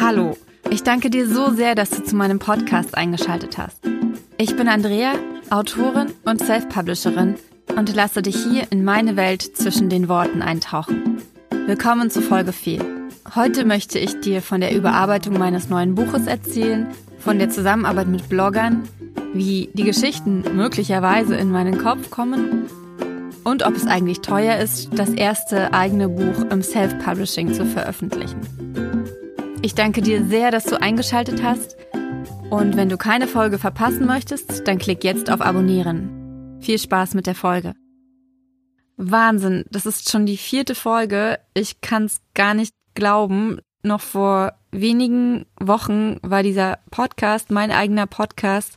Hallo, ich danke dir so sehr, dass du zu meinem Podcast eingeschaltet hast. Ich bin Andrea, Autorin und Self-Publisherin und lasse dich hier in meine Welt zwischen den Worten eintauchen. Willkommen zu Folge 4. Heute möchte ich dir von der Überarbeitung meines neuen Buches erzählen, von der Zusammenarbeit mit Bloggern, wie die Geschichten möglicherweise in meinen Kopf kommen und ob es eigentlich teuer ist, das erste eigene Buch im Self-Publishing zu veröffentlichen. Ich danke dir sehr, dass du eingeschaltet hast. Und wenn du keine Folge verpassen möchtest, dann klick jetzt auf Abonnieren. Viel Spaß mit der Folge. Wahnsinn, das ist schon die vierte Folge. Ich kann's gar nicht glauben. Noch vor wenigen Wochen war dieser Podcast, mein eigener Podcast,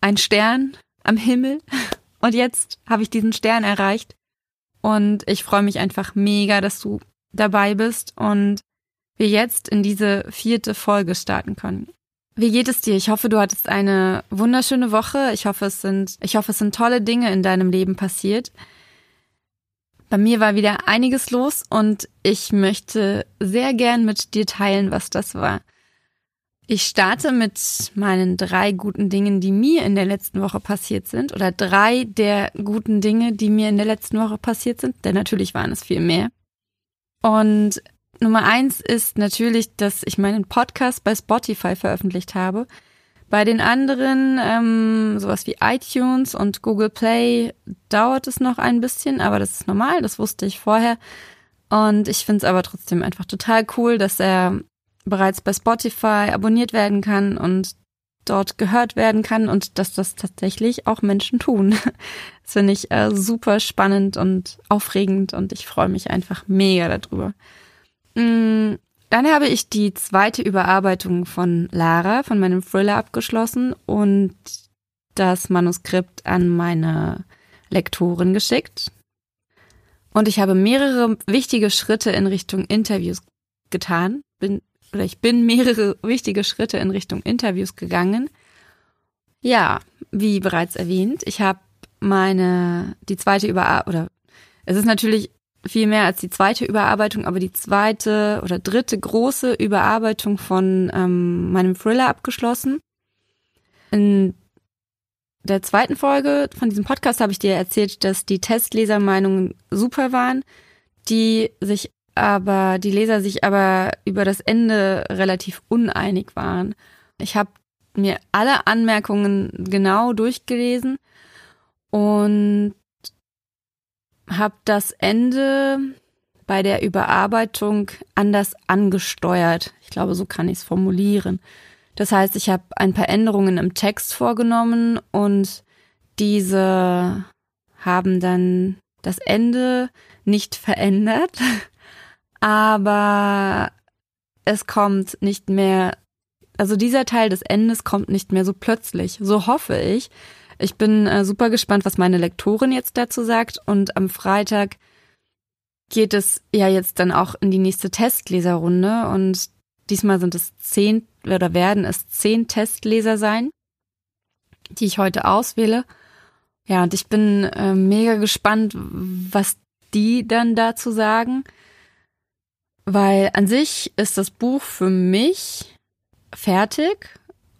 ein Stern am Himmel. Und jetzt habe ich diesen Stern erreicht. Und ich freue mich einfach mega, dass du dabei bist und wir jetzt in diese vierte Folge starten können. Wie geht es dir? Ich hoffe, du hattest eine wunderschöne Woche. Ich hoffe, es sind, ich hoffe, es sind tolle Dinge in deinem Leben passiert. Bei mir war wieder einiges los und ich möchte sehr gern mit dir teilen, was das war. Ich starte mit meinen drei guten Dingen, die mir in der letzten Woche passiert sind, oder drei der guten Dinge, die mir in der letzten Woche passiert sind, denn natürlich waren es viel mehr. Und Nummer eins ist natürlich, dass ich meinen Podcast bei Spotify veröffentlicht habe. Bei den anderen, ähm, sowas wie iTunes und Google Play, dauert es noch ein bisschen, aber das ist normal, das wusste ich vorher. Und ich finde es aber trotzdem einfach total cool, dass er bereits bei Spotify abonniert werden kann und dort gehört werden kann und dass das tatsächlich auch Menschen tun. Das finde ich äh, super spannend und aufregend und ich freue mich einfach mega darüber. Mm, dann habe ich die zweite Überarbeitung von Lara, von meinem Thriller abgeschlossen und das Manuskript an meine Lektorin geschickt. Und ich habe mehrere wichtige Schritte in Richtung Interviews getan. Bin, oder ich bin mehrere wichtige Schritte in Richtung Interviews gegangen. Ja, wie bereits erwähnt, ich habe meine, die zweite Überarbeitung, oder es ist natürlich viel mehr als die zweite Überarbeitung, aber die zweite oder dritte große Überarbeitung von ähm, meinem Thriller abgeschlossen. In der zweiten Folge von diesem Podcast habe ich dir erzählt, dass die Testlesermeinungen super waren, die sich aber, die Leser sich aber über das Ende relativ uneinig waren. Ich habe mir alle Anmerkungen genau durchgelesen und habe das Ende bei der Überarbeitung anders angesteuert. Ich glaube, so kann ich es formulieren. Das heißt, ich habe ein paar Änderungen im Text vorgenommen und diese haben dann das Ende nicht verändert, aber es kommt nicht mehr, also dieser Teil des Endes kommt nicht mehr so plötzlich, so hoffe ich, ich bin äh, super gespannt, was meine Lektorin jetzt dazu sagt. Und am Freitag geht es ja jetzt dann auch in die nächste Testleserrunde. Und diesmal sind es zehn oder werden es zehn Testleser sein, die ich heute auswähle. Ja, und ich bin äh, mega gespannt, was die dann dazu sagen. Weil an sich ist das Buch für mich fertig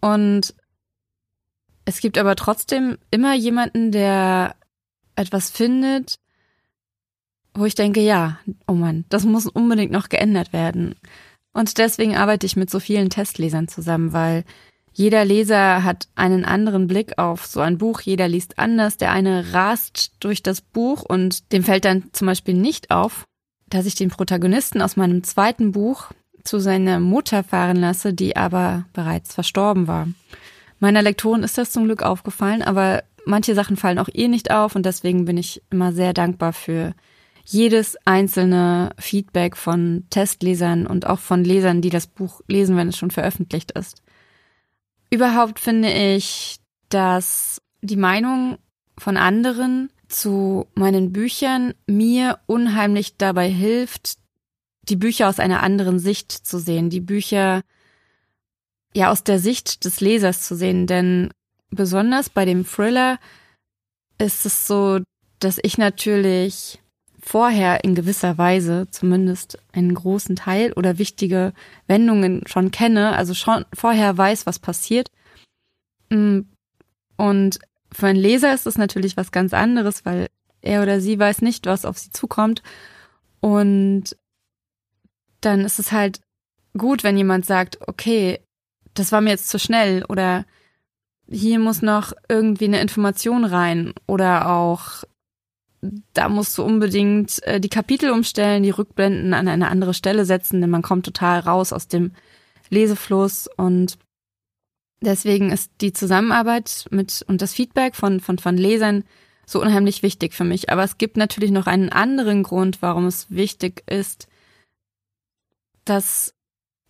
und es gibt aber trotzdem immer jemanden, der etwas findet, wo ich denke, ja, oh Mann, das muss unbedingt noch geändert werden. Und deswegen arbeite ich mit so vielen Testlesern zusammen, weil jeder Leser hat einen anderen Blick auf so ein Buch, jeder liest anders. Der eine rast durch das Buch und dem fällt dann zum Beispiel nicht auf, dass ich den Protagonisten aus meinem zweiten Buch zu seiner Mutter fahren lasse, die aber bereits verstorben war. Meiner Lektorin ist das zum Glück aufgefallen, aber manche Sachen fallen auch ihr nicht auf und deswegen bin ich immer sehr dankbar für jedes einzelne Feedback von Testlesern und auch von Lesern, die das Buch lesen, wenn es schon veröffentlicht ist. Überhaupt finde ich, dass die Meinung von anderen zu meinen Büchern mir unheimlich dabei hilft, die Bücher aus einer anderen Sicht zu sehen, die Bücher ja aus der Sicht des Lesers zu sehen, denn besonders bei dem Thriller ist es so, dass ich natürlich vorher in gewisser Weise zumindest einen großen Teil oder wichtige Wendungen schon kenne, also schon vorher weiß, was passiert. Mm, und für einen Leser ist es natürlich was ganz anderes, weil er oder sie weiß nicht, was auf sie zukommt. Und dann ist es halt gut, wenn jemand sagt, okay, das war mir jetzt zu schnell. Oder hier muss noch irgendwie eine Information rein. Oder auch da musst du unbedingt äh, die Kapitel umstellen, die Rückblenden an eine andere Stelle setzen, denn man kommt total raus aus dem Lesefluss. Und deswegen ist die Zusammenarbeit mit und das Feedback von, von, von Lesern so unheimlich wichtig für mich. Aber es gibt natürlich noch einen anderen Grund, warum es wichtig ist, dass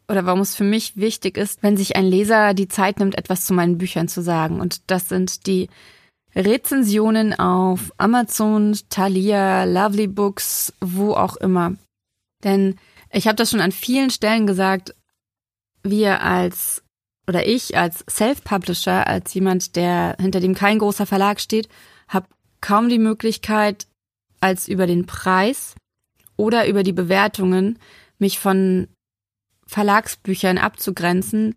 oder warum es für mich wichtig ist, wenn sich ein Leser die Zeit nimmt, etwas zu meinen Büchern zu sagen. Und das sind die Rezensionen auf Amazon, Thalia, Lovely Books, wo auch immer. Denn ich habe das schon an vielen Stellen gesagt, wir als oder ich als Self-Publisher, als jemand, der hinter dem kein großer Verlag steht, habe kaum die Möglichkeit, als über den Preis oder über die Bewertungen mich von Verlagsbüchern abzugrenzen,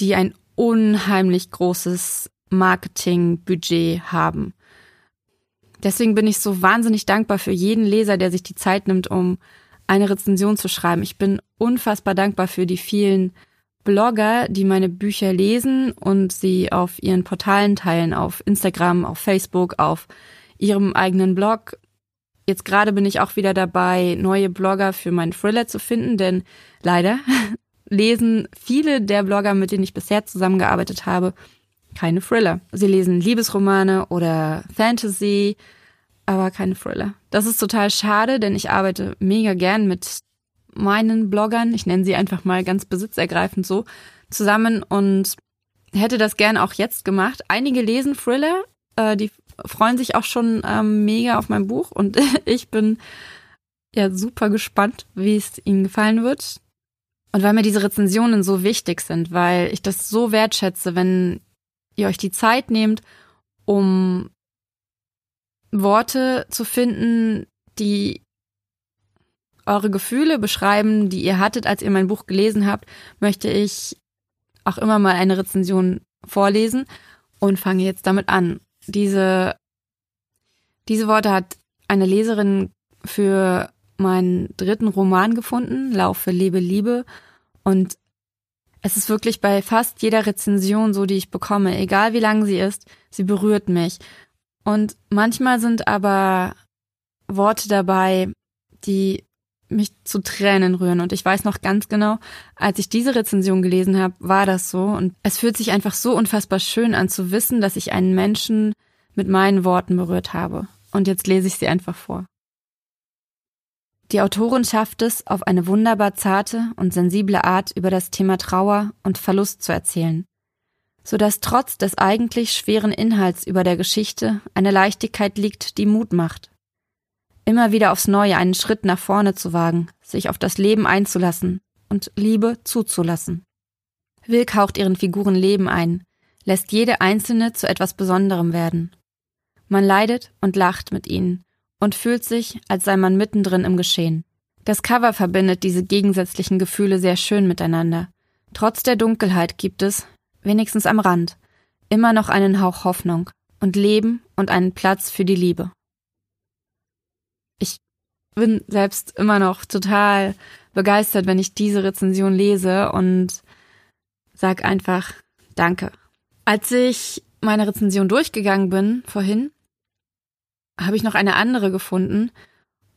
die ein unheimlich großes Marketingbudget haben. Deswegen bin ich so wahnsinnig dankbar für jeden Leser, der sich die Zeit nimmt, um eine Rezension zu schreiben. Ich bin unfassbar dankbar für die vielen Blogger, die meine Bücher lesen und sie auf ihren Portalen teilen, auf Instagram, auf Facebook, auf ihrem eigenen Blog. Jetzt gerade bin ich auch wieder dabei, neue Blogger für meinen Thriller zu finden, denn leider lesen viele der Blogger, mit denen ich bisher zusammengearbeitet habe, keine Thriller. Sie lesen Liebesromane oder Fantasy, aber keine Thriller. Das ist total schade, denn ich arbeite mega gern mit meinen Bloggern, ich nenne sie einfach mal ganz besitzergreifend so, zusammen und hätte das gern auch jetzt gemacht. Einige lesen Thriller, äh, die freuen sich auch schon ähm, mega auf mein Buch und ich bin ja super gespannt, wie es ihnen gefallen wird. Und weil mir diese Rezensionen so wichtig sind, weil ich das so wertschätze, wenn ihr euch die Zeit nehmt, um Worte zu finden, die eure Gefühle beschreiben, die ihr hattet, als ihr mein Buch gelesen habt, möchte ich auch immer mal eine Rezension vorlesen und fange jetzt damit an. Diese, diese Worte hat eine Leserin für meinen dritten Roman gefunden, Laufe, Lebe, Liebe. Und es ist wirklich bei fast jeder Rezension so, die ich bekomme, egal wie lang sie ist, sie berührt mich. Und manchmal sind aber Worte dabei, die mich zu Tränen rühren. Und ich weiß noch ganz genau, als ich diese Rezension gelesen habe, war das so. Und es fühlt sich einfach so unfassbar schön an zu wissen, dass ich einen Menschen mit meinen Worten berührt habe. Und jetzt lese ich sie einfach vor. Die Autorin schafft es, auf eine wunderbar zarte und sensible Art über das Thema Trauer und Verlust zu erzählen, so dass trotz des eigentlich schweren Inhalts über der Geschichte eine Leichtigkeit liegt, die Mut macht. Immer wieder aufs Neue einen Schritt nach vorne zu wagen, sich auf das Leben einzulassen und Liebe zuzulassen. Wilk haucht ihren Figuren Leben ein, lässt jede einzelne zu etwas Besonderem werden. Man leidet und lacht mit ihnen und fühlt sich, als sei man mittendrin im Geschehen. Das Cover verbindet diese gegensätzlichen Gefühle sehr schön miteinander. Trotz der Dunkelheit gibt es, wenigstens am Rand, immer noch einen Hauch Hoffnung und Leben und einen Platz für die Liebe. Ich bin selbst immer noch total begeistert, wenn ich diese Rezension lese und sag einfach Danke. Als ich meine Rezension durchgegangen bin vorhin, habe ich noch eine andere gefunden,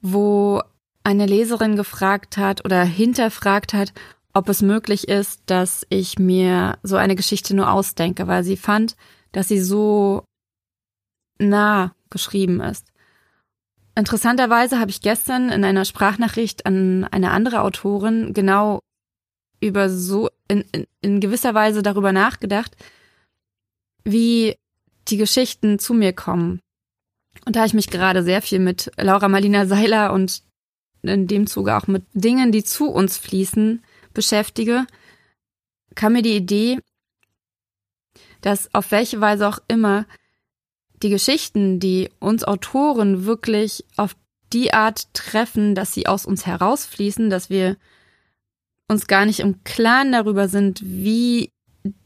wo eine Leserin gefragt hat oder hinterfragt hat, ob es möglich ist, dass ich mir so eine Geschichte nur ausdenke, weil sie fand, dass sie so nah geschrieben ist. Interessanterweise habe ich gestern in einer Sprachnachricht an eine andere Autorin genau über so in, in, in gewisser Weise darüber nachgedacht, wie die Geschichten zu mir kommen. Und da ich mich gerade sehr viel mit Laura Marlina Seiler und in dem Zuge auch mit Dingen, die zu uns fließen, beschäftige, kam mir die Idee, dass auf welche Weise auch immer die Geschichten, die uns Autoren wirklich auf die Art treffen, dass sie aus uns herausfließen, dass wir uns gar nicht im Klaren darüber sind, wie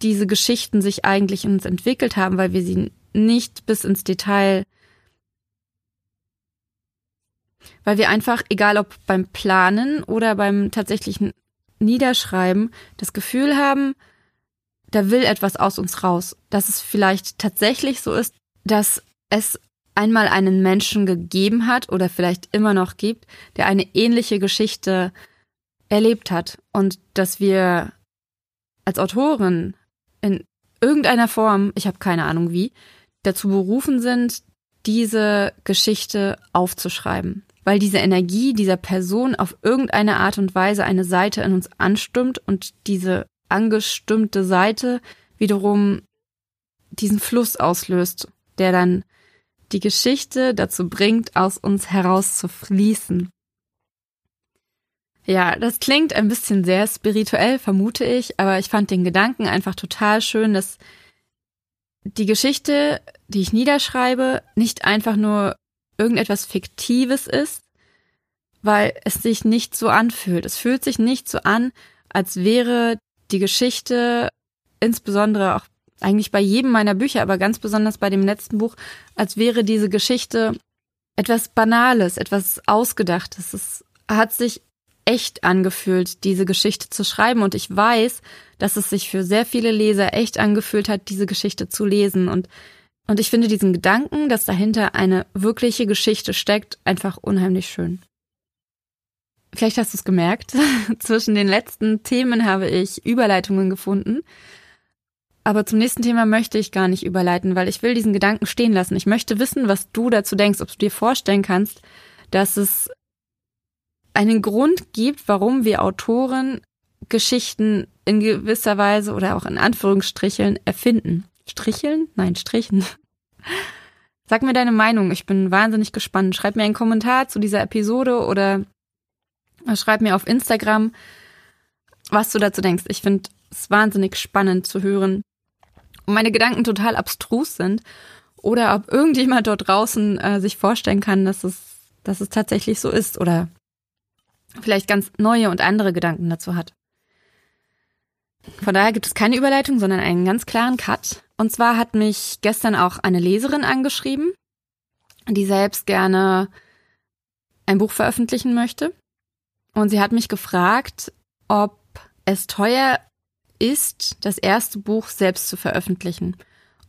diese Geschichten sich eigentlich in uns entwickelt haben, weil wir sie nicht bis ins Detail, weil wir einfach, egal ob beim Planen oder beim tatsächlichen Niederschreiben, das Gefühl haben, da will etwas aus uns raus. Dass es vielleicht tatsächlich so ist, dass es einmal einen Menschen gegeben hat oder vielleicht immer noch gibt, der eine ähnliche Geschichte erlebt hat und dass wir als Autorin in irgendeiner Form, ich habe keine Ahnung wie, dazu berufen sind, diese Geschichte aufzuschreiben, weil diese Energie dieser Person auf irgendeine Art und Weise eine Seite in uns anstimmt und diese angestimmte Seite wiederum diesen Fluss auslöst, der dann die Geschichte dazu bringt, aus uns heraus zu fließen. Ja, das klingt ein bisschen sehr spirituell, vermute ich, aber ich fand den Gedanken einfach total schön, dass die Geschichte, die ich niederschreibe, nicht einfach nur irgendetwas Fiktives ist, weil es sich nicht so anfühlt. Es fühlt sich nicht so an, als wäre die Geschichte, insbesondere auch eigentlich bei jedem meiner Bücher, aber ganz besonders bei dem letzten Buch, als wäre diese Geschichte etwas Banales, etwas Ausgedachtes. Es hat sich echt angefühlt, diese Geschichte zu schreiben. Und ich weiß, dass es sich für sehr viele Leser echt angefühlt hat, diese Geschichte zu lesen. Und, und ich finde diesen Gedanken, dass dahinter eine wirkliche Geschichte steckt, einfach unheimlich schön. Vielleicht hast du es gemerkt. Zwischen den letzten Themen habe ich Überleitungen gefunden. Aber zum nächsten Thema möchte ich gar nicht überleiten, weil ich will diesen Gedanken stehen lassen. Ich möchte wissen, was du dazu denkst, ob du dir vorstellen kannst, dass es einen Grund gibt, warum wir Autoren Geschichten in gewisser Weise oder auch in Anführungsstricheln erfinden. Stricheln? Nein, strichen. Sag mir deine Meinung. Ich bin wahnsinnig gespannt. Schreib mir einen Kommentar zu dieser Episode oder schreib mir auf Instagram, was du dazu denkst. Ich finde es wahnsinnig spannend zu hören, ob meine Gedanken total abstrus sind oder ob irgendjemand dort draußen äh, sich vorstellen kann, dass es, dass es tatsächlich so ist oder vielleicht ganz neue und andere Gedanken dazu hat. Von daher gibt es keine Überleitung, sondern einen ganz klaren Cut. Und zwar hat mich gestern auch eine Leserin angeschrieben, die selbst gerne ein Buch veröffentlichen möchte. Und sie hat mich gefragt, ob es teuer ist, das erste Buch selbst zu veröffentlichen.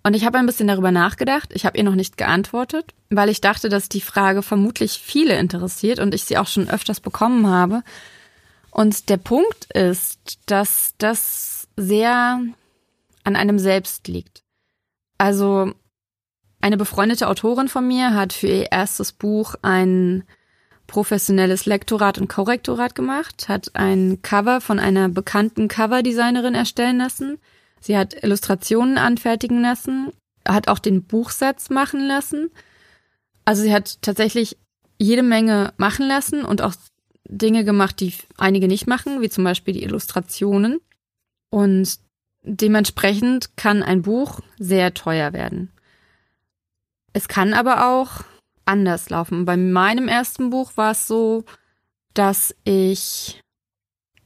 Und ich habe ein bisschen darüber nachgedacht. Ich habe ihr noch nicht geantwortet, weil ich dachte, dass die Frage vermutlich viele interessiert und ich sie auch schon öfters bekommen habe. Und der Punkt ist, dass das sehr an einem selbst liegt. Also eine befreundete Autorin von mir hat für ihr erstes Buch ein professionelles Lektorat und Korrektorat gemacht, hat ein Cover von einer bekannten Coverdesignerin erstellen lassen Sie hat Illustrationen anfertigen lassen, hat auch den Buchsatz machen lassen. Also sie hat tatsächlich jede Menge machen lassen und auch Dinge gemacht, die einige nicht machen, wie zum Beispiel die Illustrationen. Und dementsprechend kann ein Buch sehr teuer werden. Es kann aber auch anders laufen. Bei meinem ersten Buch war es so, dass ich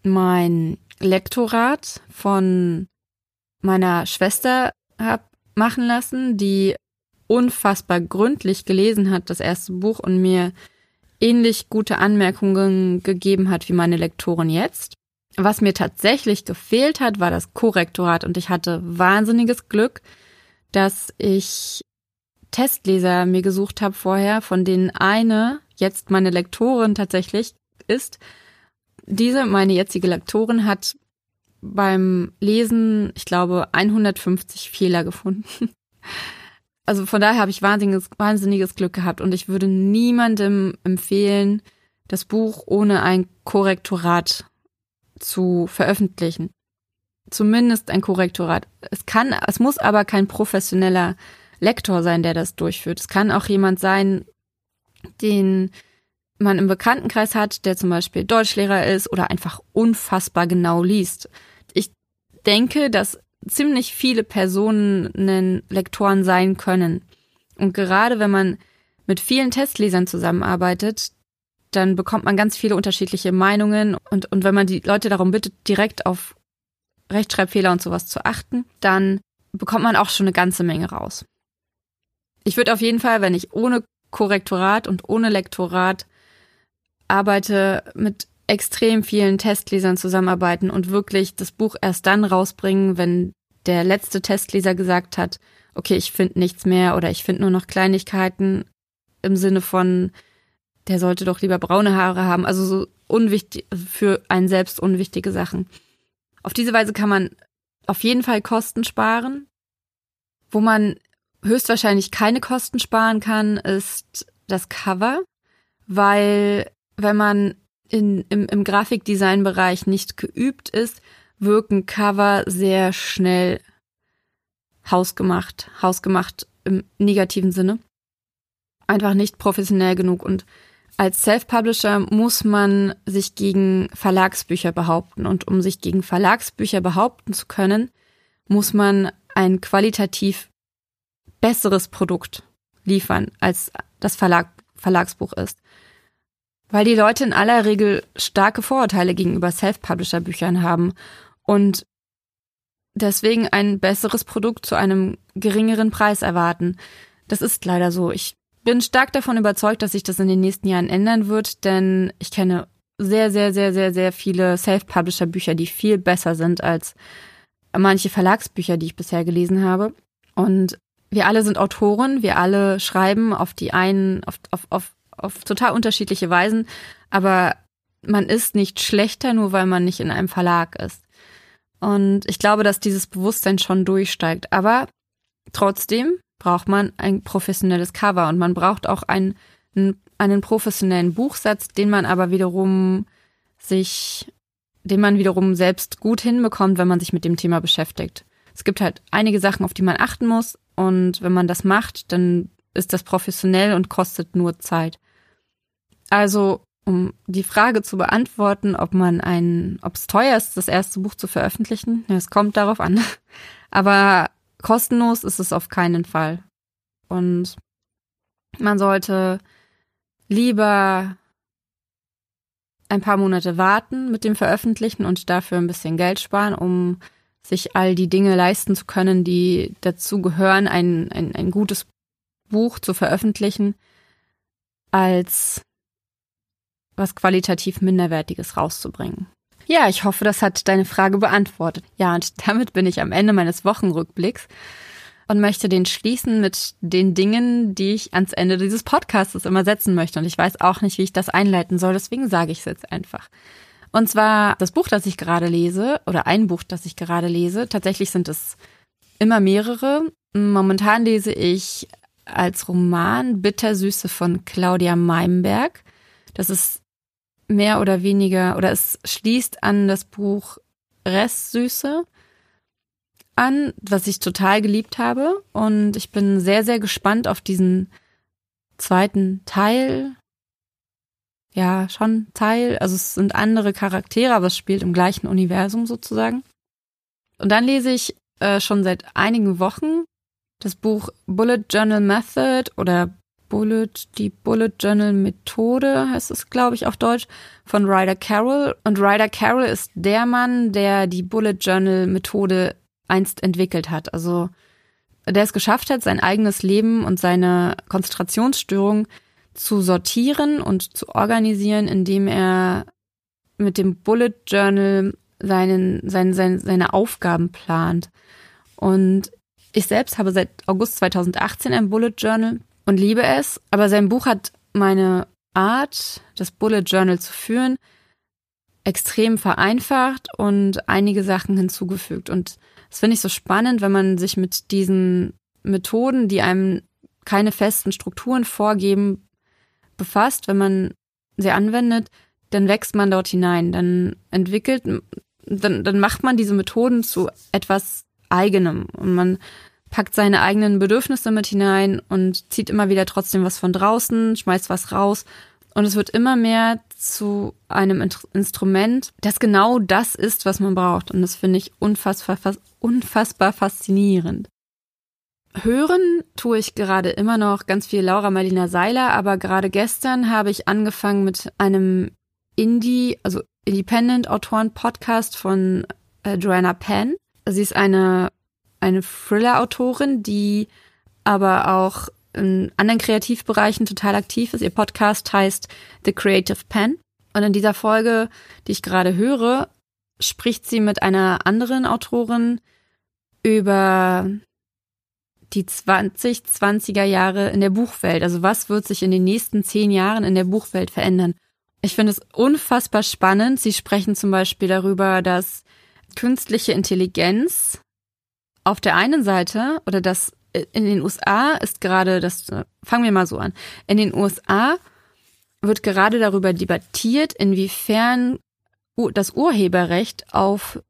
mein Lektorat von meiner Schwester habe machen lassen, die unfassbar gründlich gelesen hat, das erste Buch, und mir ähnlich gute Anmerkungen gegeben hat wie meine Lektorin jetzt. Was mir tatsächlich gefehlt hat, war das Korrektorat und ich hatte wahnsinniges Glück, dass ich Testleser mir gesucht habe vorher, von denen eine jetzt meine Lektorin tatsächlich ist. Diese, meine jetzige Lektorin, hat beim Lesen, ich glaube, 150 Fehler gefunden. Also von daher habe ich wahnsinniges, wahnsinniges Glück gehabt und ich würde niemandem empfehlen, das Buch ohne ein Korrektorat zu veröffentlichen. Zumindest ein Korrektorat. Es kann, es muss aber kein professioneller Lektor sein, der das durchführt. Es kann auch jemand sein, den man im Bekanntenkreis hat, der zum Beispiel Deutschlehrer ist oder einfach unfassbar genau liest denke, dass ziemlich viele Personen Lektoren sein können. Und gerade wenn man mit vielen Testlesern zusammenarbeitet, dann bekommt man ganz viele unterschiedliche Meinungen und, und wenn man die Leute darum bittet, direkt auf Rechtschreibfehler und sowas zu achten, dann bekommt man auch schon eine ganze Menge raus. Ich würde auf jeden Fall, wenn ich ohne Korrektorat und ohne Lektorat arbeite, mit extrem vielen Testlesern zusammenarbeiten und wirklich das Buch erst dann rausbringen, wenn der letzte Testleser gesagt hat, okay, ich finde nichts mehr oder ich finde nur noch Kleinigkeiten im Sinne von, der sollte doch lieber braune Haare haben, also so unwichtig, für einen selbst unwichtige Sachen. Auf diese Weise kann man auf jeden Fall Kosten sparen. Wo man höchstwahrscheinlich keine Kosten sparen kann, ist das Cover, weil wenn man in, im, im Grafikdesign-Bereich nicht geübt ist, wirken Cover sehr schnell hausgemacht, hausgemacht im negativen Sinne. Einfach nicht professionell genug. Und als Self-Publisher muss man sich gegen Verlagsbücher behaupten. Und um sich gegen Verlagsbücher behaupten zu können, muss man ein qualitativ besseres Produkt liefern, als das Verlag, Verlagsbuch ist. Weil die Leute in aller Regel starke Vorurteile gegenüber Self-Publisher-Büchern haben und deswegen ein besseres Produkt zu einem geringeren Preis erwarten. Das ist leider so. Ich bin stark davon überzeugt, dass sich das in den nächsten Jahren ändern wird, denn ich kenne sehr, sehr, sehr, sehr, sehr viele Self-Publisher-Bücher, die viel besser sind als manche Verlagsbücher, die ich bisher gelesen habe. Und wir alle sind Autoren, wir alle schreiben auf die einen, auf, auf, auf, auf total unterschiedliche Weisen, aber man ist nicht schlechter, nur weil man nicht in einem Verlag ist. Und ich glaube, dass dieses Bewusstsein schon durchsteigt. Aber trotzdem braucht man ein professionelles Cover und man braucht auch einen, einen professionellen Buchsatz, den man aber wiederum sich, den man wiederum selbst gut hinbekommt, wenn man sich mit dem Thema beschäftigt. Es gibt halt einige Sachen, auf die man achten muss und wenn man das macht, dann ist das professionell und kostet nur Zeit. Also, um die Frage zu beantworten, ob man ein, ob es teuer ist, das erste Buch zu veröffentlichen, es kommt darauf an. Aber Kostenlos ist es auf keinen Fall. Und man sollte lieber ein paar Monate warten mit dem Veröffentlichen und dafür ein bisschen Geld sparen, um sich all die Dinge leisten zu können, die dazu gehören, ein, ein, ein gutes Buch zu veröffentlichen, als was qualitativ Minderwertiges rauszubringen. Ja, ich hoffe, das hat deine Frage beantwortet. Ja, und damit bin ich am Ende meines Wochenrückblicks und möchte den schließen mit den Dingen, die ich ans Ende dieses Podcasts immer setzen möchte. Und ich weiß auch nicht, wie ich das einleiten soll, deswegen sage ich es jetzt einfach. Und zwar das Buch, das ich gerade lese, oder ein Buch, das ich gerade lese. Tatsächlich sind es immer mehrere. Momentan lese ich als Roman Bittersüße von Claudia Meimberg. Das ist mehr oder weniger, oder es schließt an das Buch Restsüße an, was ich total geliebt habe. Und ich bin sehr, sehr gespannt auf diesen zweiten Teil. Ja, schon Teil. Also es sind andere Charaktere, aber es spielt im gleichen Universum sozusagen. Und dann lese ich äh, schon seit einigen Wochen das Buch Bullet Journal Method oder Bullet, die Bullet Journal Methode heißt es, glaube ich, auf Deutsch, von Ryder Carroll. Und Ryder Carroll ist der Mann, der die Bullet Journal Methode einst entwickelt hat. Also der es geschafft hat, sein eigenes Leben und seine Konzentrationsstörung zu sortieren und zu organisieren, indem er mit dem Bullet Journal seinen, seinen, seine, seine Aufgaben plant. Und ich selbst habe seit August 2018 ein Bullet Journal und liebe es, aber sein Buch hat meine Art, das Bullet Journal zu führen, extrem vereinfacht und einige Sachen hinzugefügt. Und das finde ich so spannend, wenn man sich mit diesen Methoden, die einem keine festen Strukturen vorgeben, befasst, wenn man sie anwendet, dann wächst man dort hinein, dann entwickelt, dann, dann macht man diese Methoden zu etwas eigenem und man packt seine eigenen Bedürfnisse mit hinein und zieht immer wieder trotzdem was von draußen, schmeißt was raus. Und es wird immer mehr zu einem Instrument, das genau das ist, was man braucht. Und das finde ich unfassbar, unfassbar faszinierend. Hören tue ich gerade immer noch ganz viel Laura Marlina Seiler, aber gerade gestern habe ich angefangen mit einem Indie, also Independent-Autoren-Podcast von äh, Joanna Penn. Sie ist eine, eine Thriller-Autorin, die aber auch in anderen Kreativbereichen total aktiv ist. Ihr Podcast heißt The Creative Pen. Und in dieser Folge, die ich gerade höre, spricht sie mit einer anderen Autorin über die 2020er Jahre in der Buchwelt. Also was wird sich in den nächsten zehn Jahren in der Buchwelt verändern? Ich finde es unfassbar spannend. Sie sprechen zum Beispiel darüber, dass künstliche Intelligenz auf der einen Seite oder das in den USA ist gerade das, fangen wir mal so an. In den USA wird gerade darüber debattiert, inwiefern das Urheberrecht auf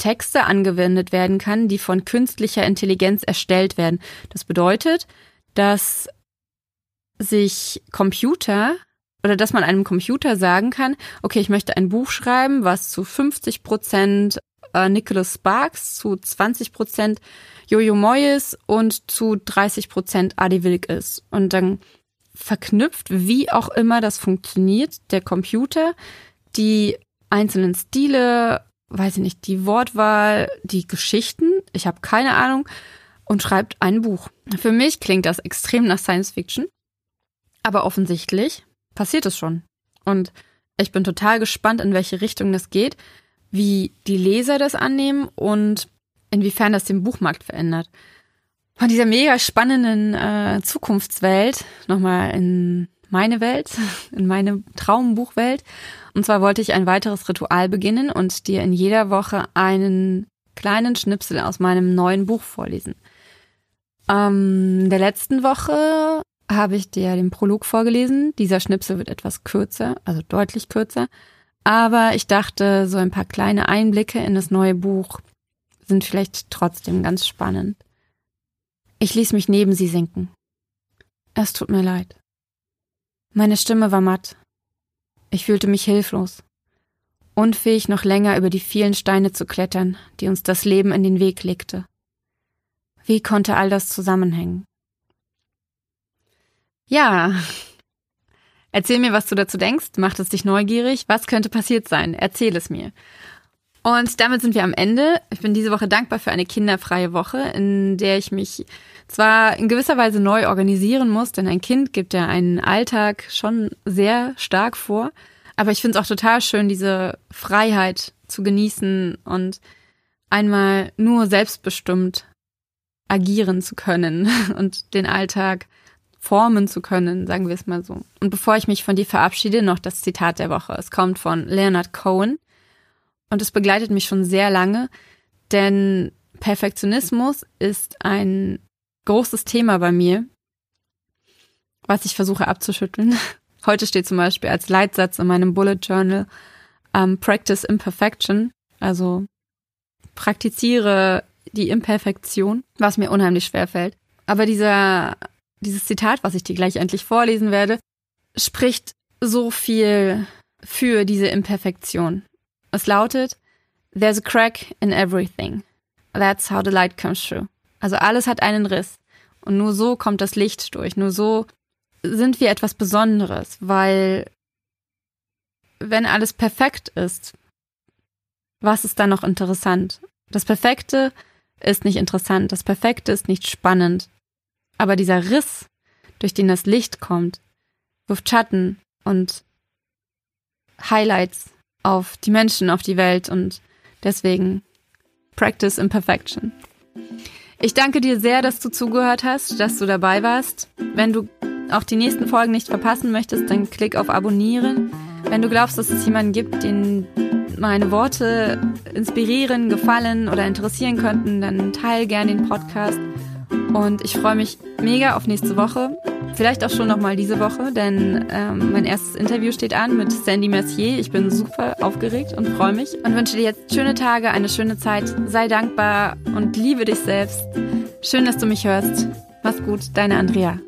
Texte angewendet werden kann, die von künstlicher Intelligenz erstellt werden. Das bedeutet, dass sich Computer oder dass man einem Computer sagen kann, okay, ich möchte ein Buch schreiben, was zu 50 Prozent äh, Nicholas Sparks, zu 20 Prozent Jojo Moyes und zu 30 Prozent Adi Wilk ist. Und dann verknüpft, wie auch immer das funktioniert, der Computer die einzelnen Stile, weiß ich nicht, die Wortwahl, die Geschichten, ich habe keine Ahnung, und schreibt ein Buch. Für mich klingt das extrem nach Science Fiction, aber offensichtlich passiert es schon. Und ich bin total gespannt, in welche Richtung das geht, wie die Leser das annehmen und inwiefern das den Buchmarkt verändert. Von dieser mega spannenden äh, Zukunftswelt nochmal in meine Welt, in meine Traumbuchwelt. Und zwar wollte ich ein weiteres Ritual beginnen und dir in jeder Woche einen kleinen Schnipsel aus meinem neuen Buch vorlesen. Ähm, der letzten Woche habe ich dir den Prolog vorgelesen. Dieser Schnipsel wird etwas kürzer, also deutlich kürzer. Aber ich dachte, so ein paar kleine Einblicke in das neue Buch sind vielleicht trotzdem ganz spannend. Ich ließ mich neben sie sinken. Es tut mir leid. Meine Stimme war matt. Ich fühlte mich hilflos, unfähig noch länger über die vielen Steine zu klettern, die uns das Leben in den Weg legte. Wie konnte all das zusammenhängen? Ja. Erzähl mir, was du dazu denkst. Macht es dich neugierig? Was könnte passiert sein? Erzähl es mir. Und damit sind wir am Ende. Ich bin diese Woche dankbar für eine kinderfreie Woche, in der ich mich zwar in gewisser Weise neu organisieren muss, denn ein Kind gibt ja einen Alltag schon sehr stark vor. Aber ich finde es auch total schön, diese Freiheit zu genießen und einmal nur selbstbestimmt agieren zu können und den Alltag formen zu können, sagen wir es mal so. Und bevor ich mich von dir verabschiede, noch das Zitat der Woche. Es kommt von Leonard Cohen. Und es begleitet mich schon sehr lange, denn Perfektionismus ist ein großes Thema bei mir, was ich versuche abzuschütteln. Heute steht zum Beispiel als Leitsatz in meinem Bullet Journal um, Practice Imperfection, also praktiziere die Imperfektion, was mir unheimlich schwer fällt. Aber dieser, dieses Zitat, was ich dir gleich endlich vorlesen werde, spricht so viel für diese Imperfektion. Es lautet, There's a crack in everything. That's how the light comes through. Also alles hat einen Riss. Und nur so kommt das Licht durch. Nur so sind wir etwas Besonderes, weil wenn alles perfekt ist, was ist dann noch interessant? Das Perfekte ist nicht interessant, das Perfekte ist nicht spannend. Aber dieser Riss, durch den das Licht kommt, wirft Schatten und Highlights auf die Menschen, auf die Welt und deswegen Practice Imperfection. Ich danke dir sehr, dass du zugehört hast, dass du dabei warst. Wenn du auch die nächsten Folgen nicht verpassen möchtest, dann klick auf Abonnieren. Wenn du glaubst, dass es jemanden gibt, den meine Worte inspirieren, gefallen oder interessieren könnten, dann teile gerne den Podcast. Und ich freue mich mega auf nächste Woche. Vielleicht auch schon nochmal diese Woche, denn ähm, mein erstes Interview steht an mit Sandy Mercier. Ich bin super aufgeregt und freue mich und wünsche dir jetzt schöne Tage, eine schöne Zeit. Sei dankbar und liebe dich selbst. Schön, dass du mich hörst. Mach's gut, deine Andrea.